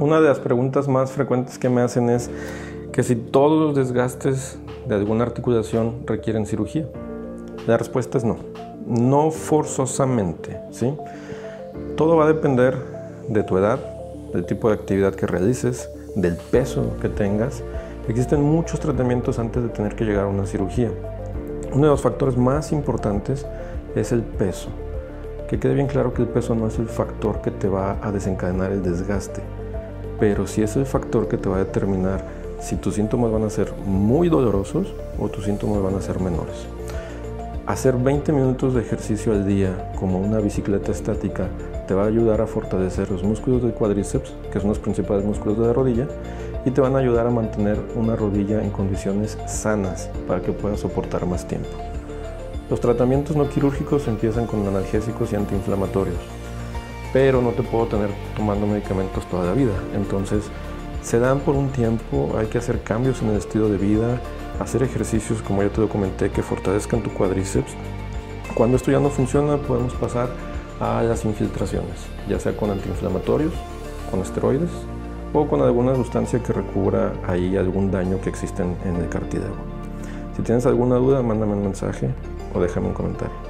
Una de las preguntas más frecuentes que me hacen es que si todos los desgastes de alguna articulación requieren cirugía. La respuesta es no. No forzosamente, ¿sí? Todo va a depender de tu edad, del tipo de actividad que realices, del peso que tengas. Existen muchos tratamientos antes de tener que llegar a una cirugía. Uno de los factores más importantes es el peso. Que quede bien claro que el peso no es el factor que te va a desencadenar el desgaste, pero sí es el factor que te va a determinar si tus síntomas van a ser muy dolorosos o tus síntomas van a ser menores. Hacer 20 minutos de ejercicio al día como una bicicleta estática te va a ayudar a fortalecer los músculos del cuádriceps, que son los principales músculos de la rodilla, y te van a ayudar a mantener una rodilla en condiciones sanas para que puedas soportar más tiempo. Los tratamientos no quirúrgicos empiezan con analgésicos y antiinflamatorios, pero no te puedo tener tomando medicamentos toda la vida. Entonces, se dan por un tiempo, hay que hacer cambios en el estilo de vida, hacer ejercicios, como ya te lo comenté, que fortalezcan tu cuádriceps. Cuando esto ya no funciona, podemos pasar a las infiltraciones, ya sea con antiinflamatorios, con esteroides o con alguna sustancia que recubra ahí algún daño que existe en el cartílago. Si tienes alguna duda, mándame un mensaje o déjame un comentario.